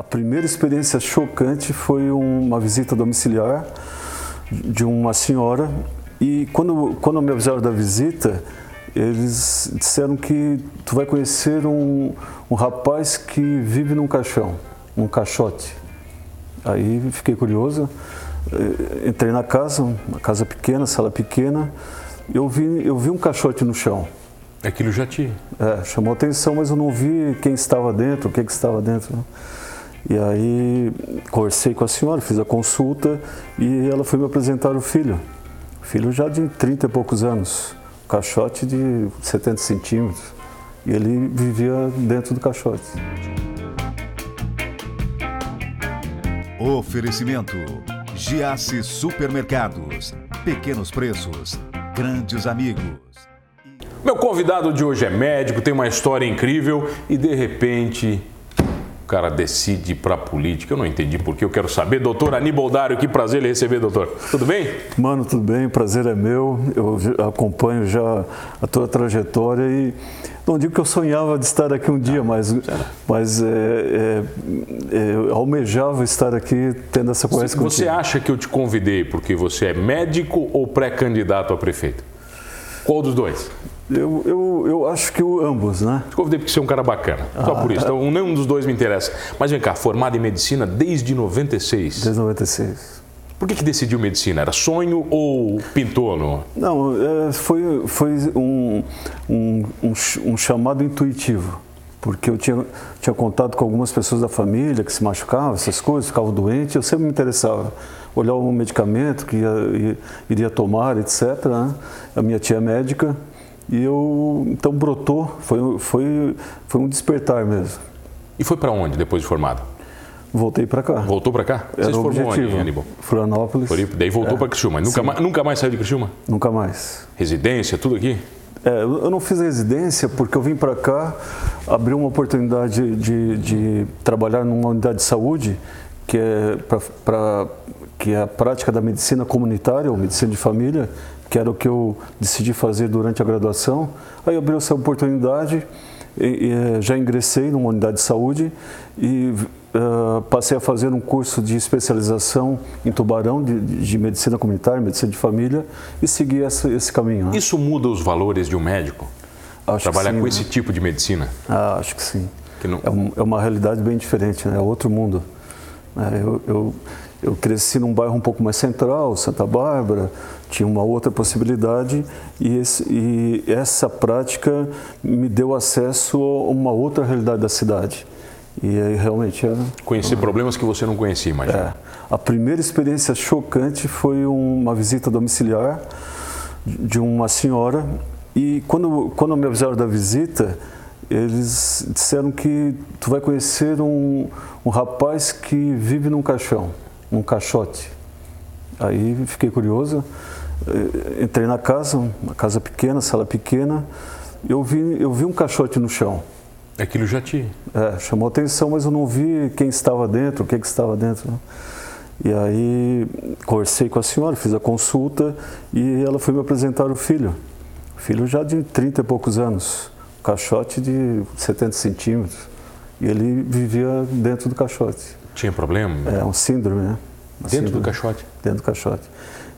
A primeira experiência chocante foi uma visita domiciliar de uma senhora e quando, quando me avisaram da visita, eles disseram que tu vai conhecer um, um rapaz que vive num caixão, num caixote. Aí fiquei curioso, eh, entrei na casa, uma casa pequena, sala pequena, eu vi, eu vi um caixote no chão. Aquilo já te... É, chamou atenção, mas eu não vi quem estava dentro, o que, que estava dentro. Né? E aí conversei com a senhora, fiz a consulta e ela foi me apresentar o filho. O filho já de 30 e poucos anos, caixote de 70 centímetros. E ele vivia dentro do caixote. Oferecimento: Giasse Supermercados. Pequenos preços, grandes amigos. Meu convidado de hoje é médico, tem uma história incrível e de repente cara decide para a política. Eu não entendi porque eu quero saber. Doutor Aníbal Dário, que prazer lhe receber, doutor. Tudo bem? Mano, tudo bem, prazer é meu. Eu acompanho já a tua trajetória e não digo que eu sonhava de estar aqui um dia, mas, mas é, é, é, almejava estar aqui tendo essa conversa Você contigo. acha que eu te convidei porque você é médico ou pré-candidato a prefeito? Qual dos dois? Eu, eu, eu acho que o, ambos, né? Te convidei porque você é um cara bacana. Só ah, por isso. Então, nenhum dos dois me interessa. Mas vem cá, formado em medicina desde 96. Desde 96. Por que, que decidiu medicina? Era sonho ou pintou? No... Não, é, foi, foi um, um, um, um chamado intuitivo porque eu tinha, tinha contato com algumas pessoas da família que se machucavam, essas coisas, ficavam doentes, eu sempre me interessava. Olhar um medicamento que ia, iria tomar, etc. Né? A minha tia é médica, e eu, então brotou, foi, foi, foi um despertar mesmo. E foi para onde depois de formado? Voltei para cá. Voltou para cá? Era Você se formou objetivo. onde, Aníbal? Florianópolis. Daí voltou é. para Criciúma. Nunca mais, nunca mais saiu de Criciúma? Nunca mais. Residência, tudo aqui? É, eu não fiz residência porque eu vim para cá, abri uma oportunidade de, de, trabalhar numa unidade de saúde que é para que é a prática da medicina comunitária ou medicina de família que era o que eu decidi fazer durante a graduação. Aí abriu essa oportunidade, e, e, eh, já ingressei numa unidade de saúde e uh, passei a fazer um curso de especialização em Tubarão, de, de medicina comunitária, medicina de família, e segui essa, esse caminho. Né? Isso muda os valores de um médico? Acho Trabalhar sim, com né? esse tipo de medicina? Ah, acho que sim. Que não... é, um, é, uma realidade bem diferente, né? é outro mundo. É, eu, eu, eu cresci num bairro um pouco mais central, Santa Bárbara, tinha uma outra possibilidade e, esse, e, essa prática me deu acesso a uma outra realidade da cidade. E aí realmente é. Conhecer problemas que você não conhecia, imagina. É. A primeira experiência chocante foi uma visita domiciliar de uma senhora e quando, quando me avisaram da visita, eles disseram que tu vai conhecer um, um rapaz que vive num caixão, num caixote. Aí fiquei curioso, eh, entrei na casa, uma casa pequena, sala pequena, eu vi, eu vi um caixote no chão. Aquilo já te... É, chamou atenção, mas eu não vi quem estava dentro, o que, que estava dentro. Né? E aí conversei com a senhora, fiz a consulta e ela foi me apresentar o filho. O filho já de 30 e poucos anos, um caixote de 70 centímetros. E ele vivia dentro do caixote. Tinha problema? É, um síndrome, né? Uma dentro síndrome, do caixote? Dentro do caixote.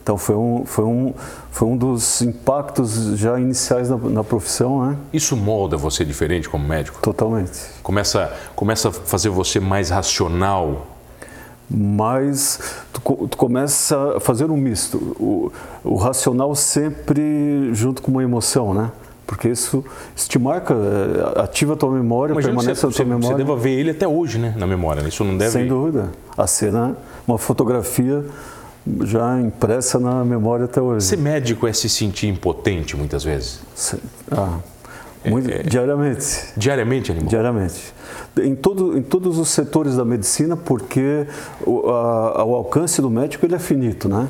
Então foi um, foi um, foi um dos impactos já iniciais na, na, profissão, né? Isso molda você diferente como médico? Totalmente. Começa, começa a fazer você mais racional? Mas tu, tu começa a fazer um misto. O, o racional sempre junto com uma emoção, né? Porque isso, isso te marca, é, ativa a tua memória, Imagina permanece você, a tua você, memória. Você deve ver ele até hoje, né, na memória. Isso não deve... Sem dúvida. A cena, uma fotografia já impressa na memória até hoje. Ser médico é se sentir impotente muitas vezes? Ah, muito, é, é, diariamente. Diariamente, animal? Diariamente. Em, todo, em todos os setores da medicina, porque o, a, o alcance do médico ele é finito, né?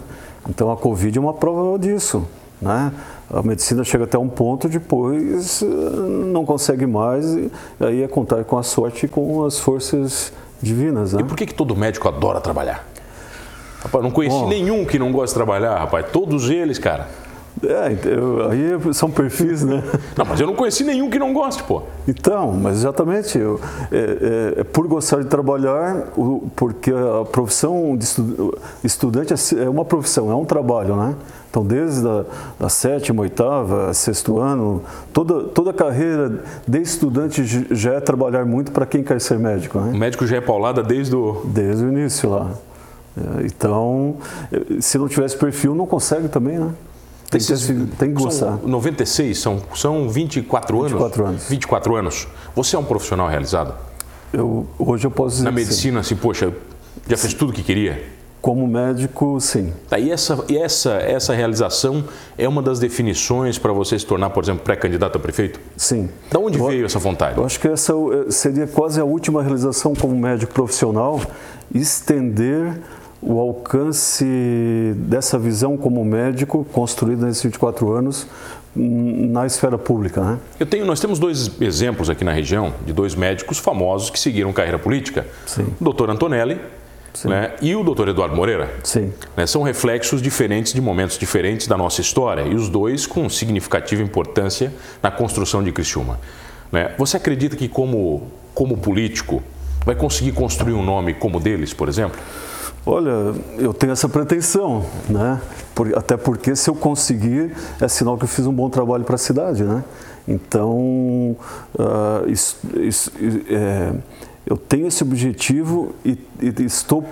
Então a Covid é uma prova disso, né? A medicina chega até um ponto, depois não consegue mais, e aí é contar com a sorte e com as forças divinas, né? E por que, que todo médico adora trabalhar? Rapaz, não conheci Bom, nenhum que não gosta de trabalhar, rapaz. Todos eles, cara. É, eu, aí são perfis, né? Não, mas eu não conheci nenhum que não goste, pô. Então, mas exatamente, eu, é, é, é por gostar de trabalhar, o, porque a profissão de estu, estudante é, é uma profissão, é um trabalho, né? Então, desde a da sétima, oitava, sexto ano, toda, toda a carreira de estudante já é trabalhar muito para quem quer ser médico. Né? O médico já é paulada desde o... Desde o início lá. É, então, se não tivesse perfil, não consegue também, né? Tem, que, tem que gostar. São 96, são, são 24 anos? 24 anos. 24 anos. Você é um profissional realizado? Eu, hoje eu posso dizer Na medicina, assim, poxa, já fez tudo o que queria? Como médico, sim. Tá, e essa, e essa, essa realização é uma das definições para você se tornar, por exemplo, pré-candidato a prefeito? Sim. Da onde eu, veio essa vontade? Eu acho que essa eh, seria quase a última realização como médico profissional, estender o alcance dessa visão como médico construída nesses 24 anos na esfera pública, né? Eu tenho, nós temos dois exemplos aqui na região de dois médicos famosos que seguiram carreira política. Sim. O doutor Antonelli né? E o doutor Eduardo Moreira. Sim. Né? São reflexos diferentes de momentos diferentes da nossa história e os dois com significativa importância na construção de Criciúma. Né? Você acredita que, como, como político, vai conseguir construir um nome como deles, por exemplo? Olha, eu tenho essa pretensão, né? Por, até porque se eu conseguir, é sinal que eu fiz um bom trabalho para a cidade, né? Então, uh, isso, isso, é, eu tenho esse objetivo e, e estou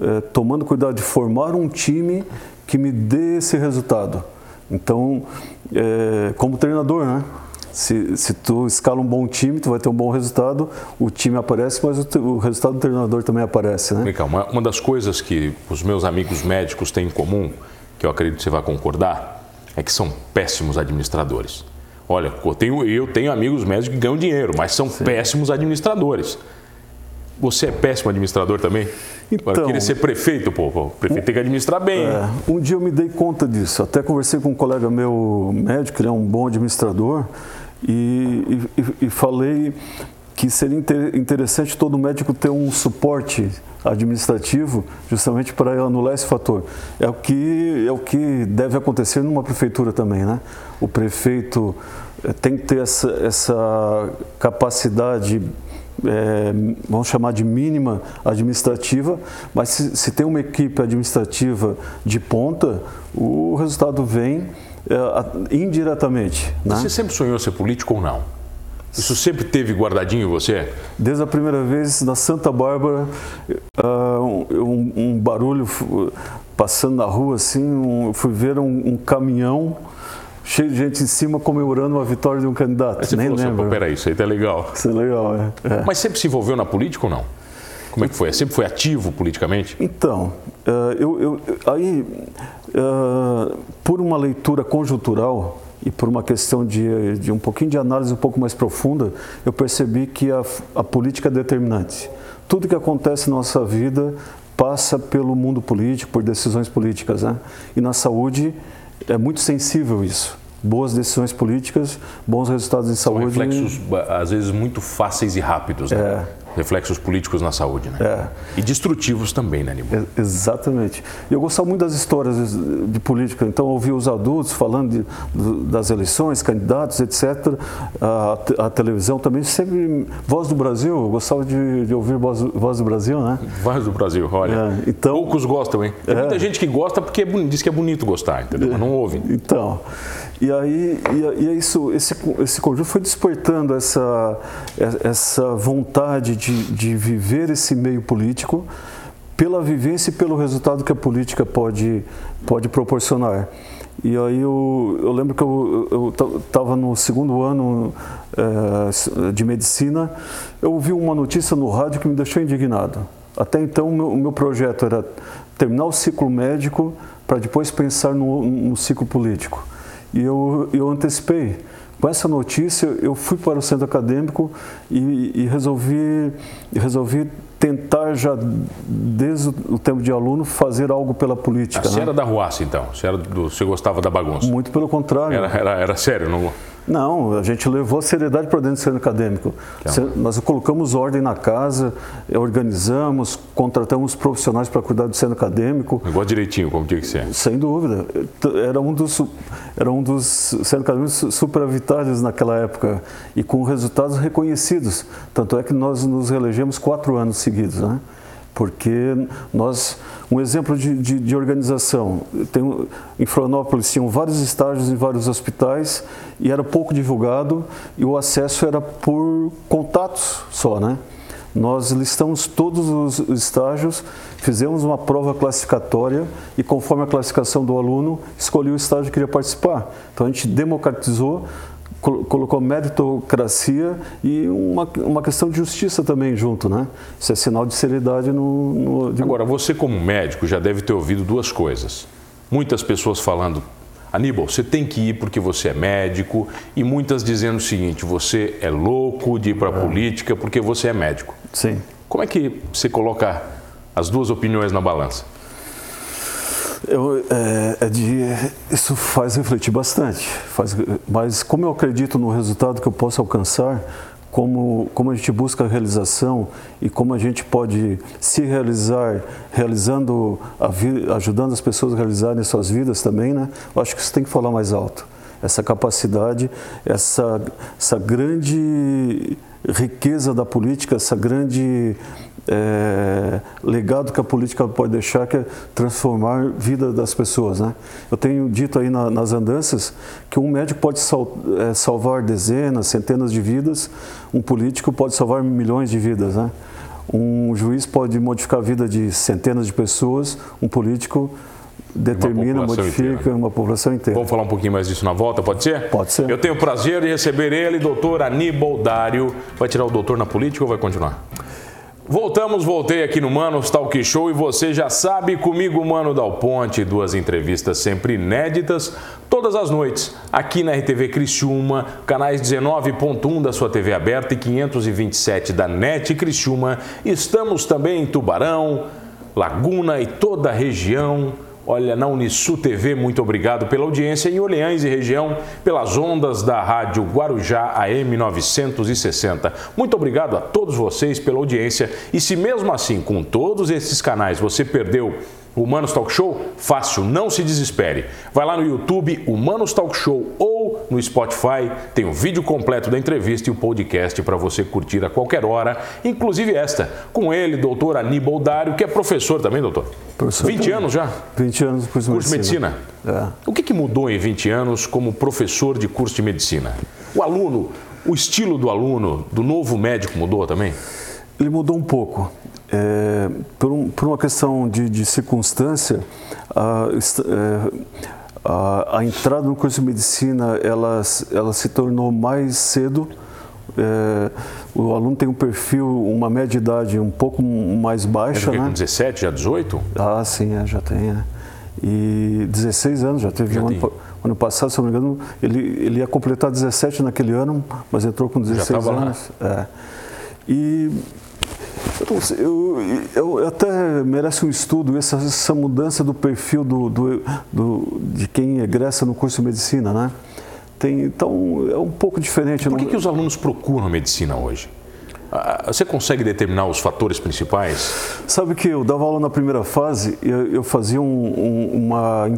é, tomando cuidado de formar um time que me dê esse resultado. Então, é, como treinador, né? Se, se tu escala um bom time, tu vai ter um bom resultado, o time aparece, mas o, o resultado do treinador também aparece, né? Michael, uma, uma das coisas que os meus amigos médicos têm em comum, que eu acredito que você vai concordar, é que são péssimos administradores. Olha, eu tenho, eu tenho amigos médicos que ganham dinheiro, mas são Sim. péssimos administradores. Você é péssimo administrador também? Então, Para querer ser prefeito, pô, o prefeito tem que administrar bem. É, um dia eu me dei conta disso. Até conversei com um colega meu médico, ele é um bom administrador, e, e, e falei que seria interessante todo médico ter um suporte administrativo justamente para anular esse fator. É o que é o que deve acontecer numa prefeitura também, né? O prefeito eh, tem que ter essa, essa capacidade é, vamos chamar de mínima administrativa, mas se, se, tem uma equipe administrativa de ponta, o resultado vem é, indiretamente. Né? Você sempre sonhou ser político ou não? Isso sempre teve guardadinho em você? Desde a primeira vez na Santa Bárbara, uh, um, um, barulho passando na rua assim, um, fui ver um, um caminhão cheio de gente em cima comemorando a vitória de um candidato. Aí você Nem falou assim, lembro. Assim, peraí, isso aí tá legal. Isso é legal, é, é. Mas sempre se envolveu na política ou não? Como é que foi? Sempre foi ativo politicamente? Então, uh, eu, eu, aí, uh, por uma leitura conjuntural e por uma questão de, de um pouquinho de análise um pouco mais profunda, eu percebi que a, a política é determinante. Tudo que acontece na nossa vida passa pelo mundo político, por decisões políticas. Né? E na saúde, é muito sensível isso. Boas decisões políticas, bons resultados em saúde. São reflexos, às vezes, muito fáceis e rápidos. Né? É reflexos políticos na saúde, né? É. E destrutivos também, né? É, exatamente. E eu gostava muito das histórias de política, então eu ouvia os adultos falando de, das eleições, candidatos, etc. A, a, televisão também, sempre. Voz do Brasil, eu gostava de, de ouvir voz, voz, do Brasil, né? Voz do Brasil, olha. É, então, Poucos gostam, hein? Tem muita é. gente que gosta porque é diz que é bonito gostar, entendeu? Mas não ouve. Então. E aí, e, e é isso, esse, esse conjunto foi despertando essa, essa vontade de, de viver esse meio político pela vivência e pelo resultado que a política pode, pode proporcionar. E aí eu, eu lembro que eu estava no segundo ano é, de medicina, eu ouvi uma notícia no rádio que me deixou indignado. Até então o meu, meu projeto era terminar o ciclo médico para depois pensar no, no ciclo político e eu, eu antecipei. Com essa notícia, eu fui para o centro acadêmico e, e resolvi, resolvi tentar já, desde o tempo de aluno, fazer algo pela política. Você né? era da Ruaça, então? Você, era do, você gostava da bagunça? Muito pelo contrário. Era, era, era sério? Não... Não, a gente levou a seriedade para dentro do centro acadêmico. Então. Nós colocamos ordem na casa, organizamos, contratamos profissionais para cuidar do centro acadêmico. Negócio direitinho, como tinha que ser. Sem dúvida. Era um dos, era um dos centros acadêmicos superavitários naquela época e com resultados reconhecidos. Tanto é que nós nos reelegemos quatro anos seguidos. Né? Porque nós, um exemplo de, de, de organização, tem, em Florianópolis tinham vários estágios em vários hospitais e era pouco divulgado e o acesso era por contatos só, né? Nós listamos todos os estágios, fizemos uma prova classificatória e conforme a classificação do aluno, escolheu o estágio que queria participar. Então a gente democratizou colocou meritocracia e uma, uma questão de justiça também junto, né? Isso é sinal de seriedade no, no... Agora, você como médico já deve ter ouvido duas coisas. Muitas pessoas falando, Aníbal, você tem que ir porque você é médico, e muitas dizendo o seguinte, você é louco de ir para a é. política porque você é médico. Sim. Como é que você coloca as duas opiniões na balança? Eu, é, é de, isso faz refletir bastante, faz, mas como eu acredito no resultado que eu posso alcançar, como, como a gente busca a realização e como a gente pode se realizar, realizando, ajudando as pessoas a realizarem suas vidas também, né? Eu acho que isso tem que falar mais alto. Essa capacidade, essa, essa grande riqueza da política, essa grande é, legado que a política pode deixar, que é transformar a vida das pessoas. Né? Eu tenho dito aí na, nas andanças que um médico pode sal, é, salvar dezenas, centenas de vidas, um político pode salvar milhões de vidas. Né? Um juiz pode modificar a vida de centenas de pessoas, um político determina, uma modifica inteira. uma população inteira. Vamos falar um pouquinho mais disso na volta, pode ser? Pode ser. Eu tenho o prazer de receber ele, doutor Aníbal Dário. Vai tirar o doutor na política ou vai continuar? Voltamos, voltei aqui no Manos Talk Show e você já sabe, comigo, Mano Dal Ponte, duas entrevistas sempre inéditas, todas as noites, aqui na RTV Criciúma, canais 19.1 da sua TV aberta e 527 da NET Criciúma. Estamos também em Tubarão, Laguna e toda a região Olha, na Unisu TV, muito obrigado pela audiência em Orleans e região, pelas ondas da rádio Guarujá AM 960. Muito obrigado a todos vocês pela audiência. E se mesmo assim, com todos esses canais, você perdeu Humanos Talk Show? Fácil, não se desespere. Vai lá no YouTube, Humanos Talk Show ou no Spotify, tem o vídeo completo da entrevista e o podcast para você curtir a qualquer hora, inclusive esta, com ele, doutor Aníbal Dário, que é professor também, doutor. Professor 20 também. anos já? 20 anos de curso, curso de medicina. medicina. É. O que, que mudou em 20 anos como professor de curso de medicina? O aluno, o estilo do aluno, do novo médico mudou também? Ele mudou um pouco. É, por, um, por, uma questão de, de circunstância, a, é, a, a, entrada no curso de medicina ela, ela se tornou mais cedo. É, o aluno tem um perfil, uma média de idade um pouco mais baixa. Né? Com 17, já 18? Ah, sim, é, já tem. É. E 16 anos, já teve já um ano, ano, passado, se não me engano, ele, ele ia completar 17 naquele ano, mas entrou com 16 já anos. Lá. É. E eu, eu, eu, até merece um estudo essa, essa mudança do perfil do, do, do, de quem egressa no curso de medicina, né? Tem, então é um pouco diferente. Por que, não... que os alunos procuram medicina hoje? Ah, você consegue determinar os fatores principais? Sabe que eu dava aula na primeira fase, eu, eu fazia um, um, uma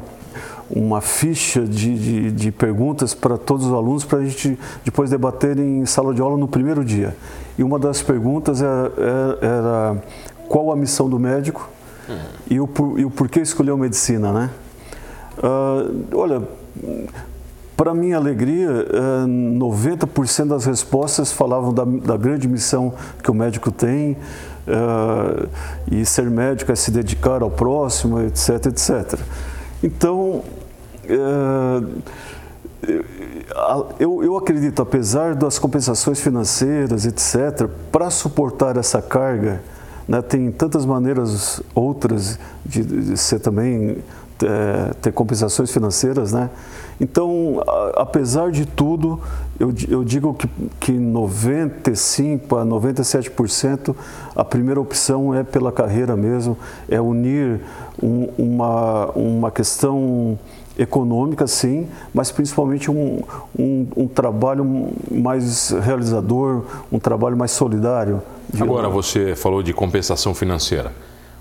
uma ficha de, de, de perguntas para todos os alunos para a gente depois debater em sala de aula no primeiro dia. E uma das perguntas era, era, era qual a missão do médico uhum. e, o, e o porquê escolheu medicina, né? Uh, olha, para minha alegria, 90% das respostas falavam da, da, grande missão que o médico tem, uh, e ser médico é se dedicar ao próximo, etc, etc. Então, é, eu, eu acredito, apesar das compensações financeiras, etc., para suportar essa carga, né, tem tantas maneiras outras de, de ser também é, ter compensações financeiras, né? Então, a, apesar de tudo, eu, eu digo que, que 95 a 97% a primeira opção é pela carreira mesmo, é unir um, uma, uma questão econômica, sim, mas principalmente um, um, um, trabalho mais realizador, um trabalho mais solidário. Agora, você falou de compensação financeira.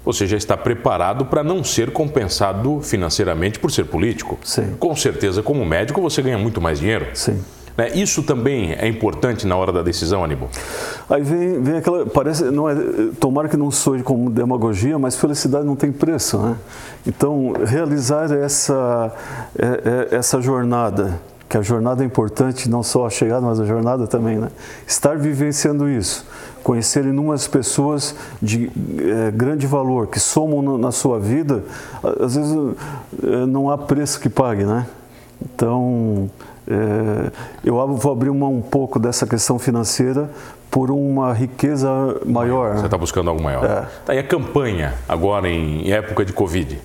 Você já está preparado para não ser compensado financeiramente por ser político. Sim. Com certeza, como médico, você ganha muito mais dinheiro. Sim. Né? Isso também é importante na hora da decisão, Aníbal? Aí vem, vem aquela. Parece. Não é, tomara que não soe como demagogia, mas felicidade não tem preço. Né? Então, realizar essa, é, é, essa jornada, que a jornada é importante, não só a chegada, mas a jornada também, né? Estar vivenciando isso conhecer inúmeras pessoas de é, grande valor, que somam na sua vida, às vezes é, não há preço que pague, né? Então, é, eu vou abrir uma, um pouco dessa questão financeira por uma riqueza maior. Você está buscando algo maior. É. Tá, e a campanha, agora em época de Covid?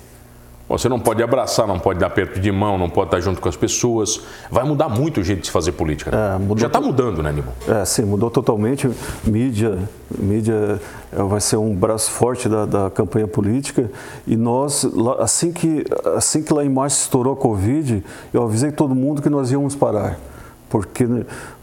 Você não pode abraçar, não pode dar perto de mão, não pode estar junto com as pessoas. Vai mudar muito o jeito de se fazer política. Né? É, Já está mudando, né, Nibon? É, sim, mudou totalmente. Mídia, mídia é, vai ser um braço forte da, da campanha política. E nós, assim que, assim que lá em março estourou a Covid, eu avisei todo mundo que nós íamos parar. Porque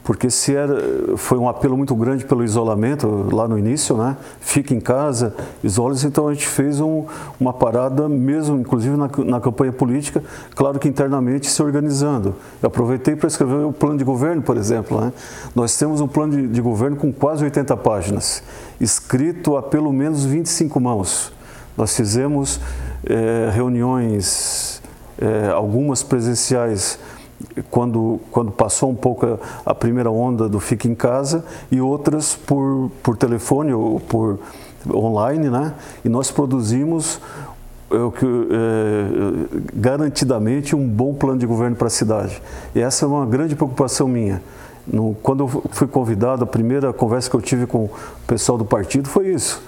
porque se era, foi um apelo muito grande pelo isolamento lá no início, né? Fique em casa, isole-se. Então a gente fez um, uma parada mesmo, inclusive na, na, campanha política, claro que internamente se organizando. Eu aproveitei para escrever o plano de governo, por exemplo. Né? Nós temos um plano de, de governo com quase 80 páginas, escrito a pelo menos 25 mãos. Nós fizemos é, reuniões, é, algumas presenciais quando, quando passou um pouco a, a, primeira onda do Fique em Casa e outras por, por telefone ou por online, né? E nós produzimos eu, é, garantidamente um bom plano de governo para a cidade. E essa é uma grande preocupação minha. No, quando eu fui convidado, a primeira conversa que eu tive com o pessoal do partido foi isso.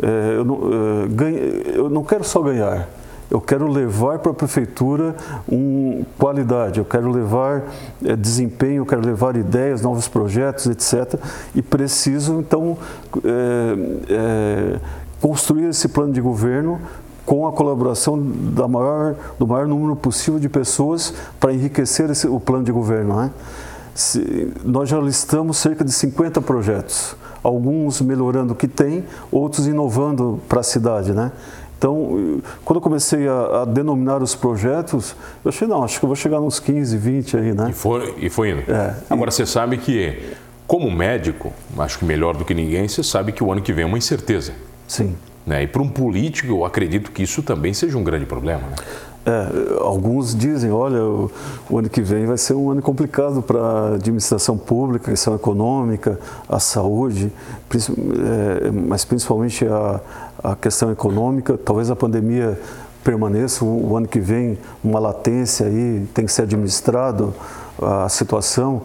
É, eu, não, é, eu não quero só ganhar, eu quero levar para a prefeitura um, qualidade, eu quero levar é, desempenho, eu quero levar ideias, novos projetos, etc. E preciso, então, é, é, construir esse plano de governo com a colaboração da maior, do maior número possível de pessoas para enriquecer esse, o plano de governo. Né? Se, nós já listamos cerca de 50 projetos, alguns melhorando o que tem, outros inovando para a cidade. Né? Então, quando eu comecei a, a, denominar os projetos, eu achei, não, acho que eu vou chegar nos 15, 20 aí, né? E foi, e foi indo. É, Agora, e... você sabe que, como médico, acho que melhor do que ninguém, você sabe que o ano que vem é uma incerteza. Sim. Né? E para um político, eu acredito que isso também seja um grande problema. Né? É, alguns dizem, olha, o, o, ano que vem vai ser um ano complicado para a administração pública, a questão econômica, a saúde, é, mas principalmente a, a questão econômica. Talvez a pandemia permaneça o, ano que vem, uma latência aí, tem que ser administrado a situação,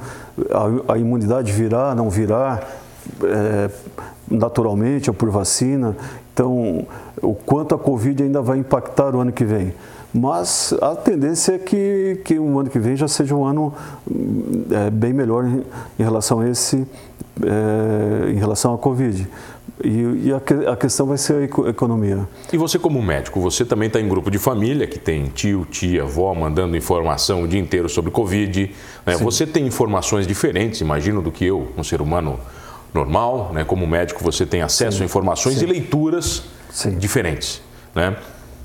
a, a imunidade virá, não virá, é, naturalmente ou por vacina. Então, o quanto a Covid ainda vai impactar o ano que vem. Mas a tendência é que, que o ano que vem já seja um ano é, bem melhor em, em, relação a esse, é, em relação à Covid. E, e a, a, questão vai ser a economia. E você, como médico, você também está em grupo de família que tem tio, tia, avó mandando informação o dia inteiro sobre Covid. Né? Você tem informações diferentes, imagino, do que eu, um ser humano normal. Né? Como médico, você tem acesso Sim. a informações Sim. e leituras Sim. diferentes. Né?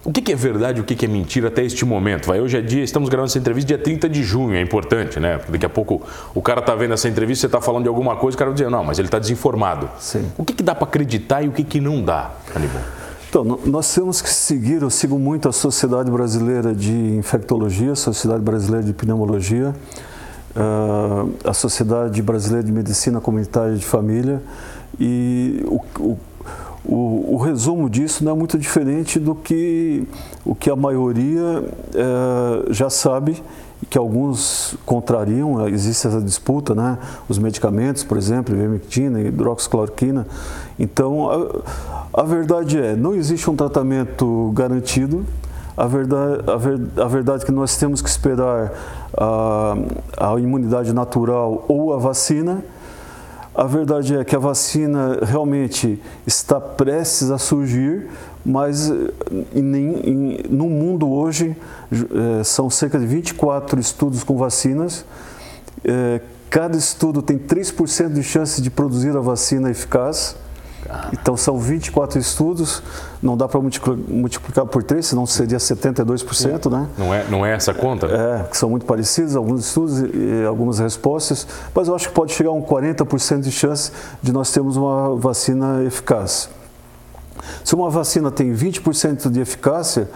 O que, é verdade e o que, é mentira até este momento? Vai, hoje é dia, estamos gravando essa entrevista dia 30 de junho, é importante, né? Porque daqui a pouco o cara está vendo essa entrevista, você está falando de alguma coisa, o cara vai dizer, não, mas ele está desinformado. Sim. O que, que dá para acreditar e o que, que não dá, Aníbal? Então, nós temos que seguir, eu sigo muito a Sociedade Brasileira de Infectologia, a Sociedade Brasileira de Pneumologia, uh, a Sociedade Brasileira de Medicina Comunitária de Família, e o, o o, o, resumo disso não é muito diferente do que o que a maioria é, já sabe que alguns contrariam, existe essa disputa, né? Os medicamentos, por exemplo, ivermectina, hidroxicloroquina. Então, a, a verdade é, não existe um tratamento garantido. A verdade, a, ver, a verdade é que nós temos que esperar a, a imunidade natural ou a vacina. A verdade é que a vacina realmente está prestes a surgir, mas em, em, no mundo hoje é, são cerca de 24 estudos com vacinas. É, cada estudo tem 3% de chance de produzir a vacina eficaz. Então são 24 estudos, não dá para multiplicar por 3, senão seria 72%, né? Não é, não é essa conta? É, que são muito parecidos, alguns estudos e algumas respostas, mas eu acho que pode chegar a um 40% de chance de nós termos uma vacina eficaz. Se uma vacina tem 20% de eficácia,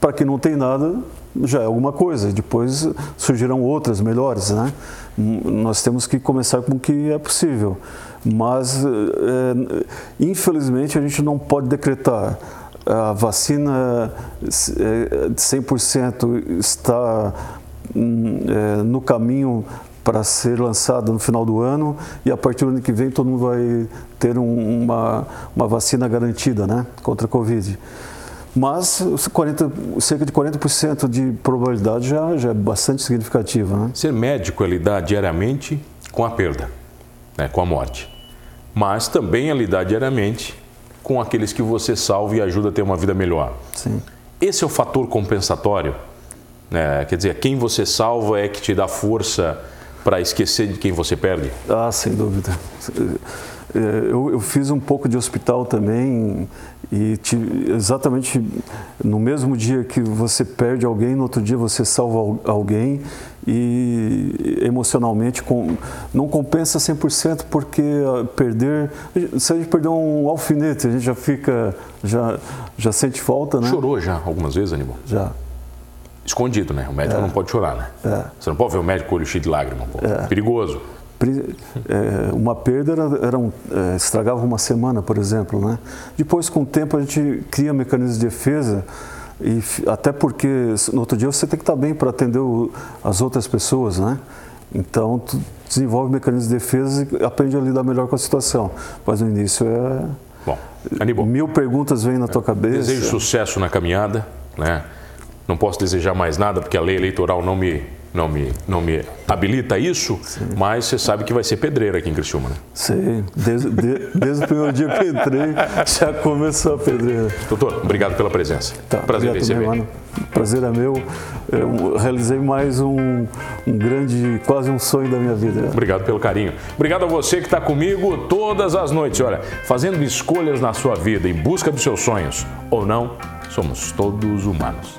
para quem não tem nada, já é alguma coisa. Depois surgirão outras melhores, né? Nós temos que começar com o que é possível. Mas, é, infelizmente, a gente não pode decretar a vacina de 100% está é, no caminho para ser lançada no final do ano e a partir do ano que vem todo mundo vai ter um, uma, uma vacina garantida né, contra a Covid. Mas 40, cerca de 40% de probabilidade já, já é bastante significativa. Né? Ser médico é lidar diariamente com a perda, né, com a morte. Mas também é lidar diariamente com aqueles que você salva e ajuda a ter uma vida melhor. Sim. Esse é o fator compensatório. Né? Quer dizer, quem você salva é que te dá força para esquecer de quem você perde? Ah, sem dúvida. É, eu, eu, fiz um pouco de hospital também e exatamente no mesmo dia que você perde alguém, no outro dia você salva alguém e emocionalmente com, não compensa 100% porque ah, perder, se a gente perder um alfinete, a gente já fica, já, já sente falta, né? Chorou já algumas vezes, Aníbal? Já. Escondido, né? O médico é. não pode chorar, né? É. Você não pode ver o médico com o olho cheio de lágrimas, pô. É. Perigoso. É, uma perda era, era um, é, estragava uma semana, por exemplo. Né? Depois, com o tempo, a gente cria mecanismos de defesa, e até porque no outro dia você tem que estar bem para atender o, as outras pessoas. Né? Então, tu desenvolve mecanismos de defesa e aprende a lidar melhor com a situação. Mas no início é. Bom, Aníbal. Mil perguntas vêm na tua cabeça. Desejo sucesso na caminhada. Né? Não posso desejar mais nada porque a lei eleitoral não me não me, não me habilita isso, Sim. mas você sabe que vai ser pedreira aqui em Criciúma, né? Sim, desde, de, desde o primeiro dia que entrei, já começou a pedreira. Doutor, obrigado pela presença. Tá, Prazer receber. Também, mano. Prazer é meu. Eu realizei mais um, um grande, quase um sonho da minha vida. Obrigado pelo carinho. Obrigado a você que está comigo todas as noites. Olha, fazendo escolhas na sua vida em busca dos seus sonhos ou não, somos todos humanos.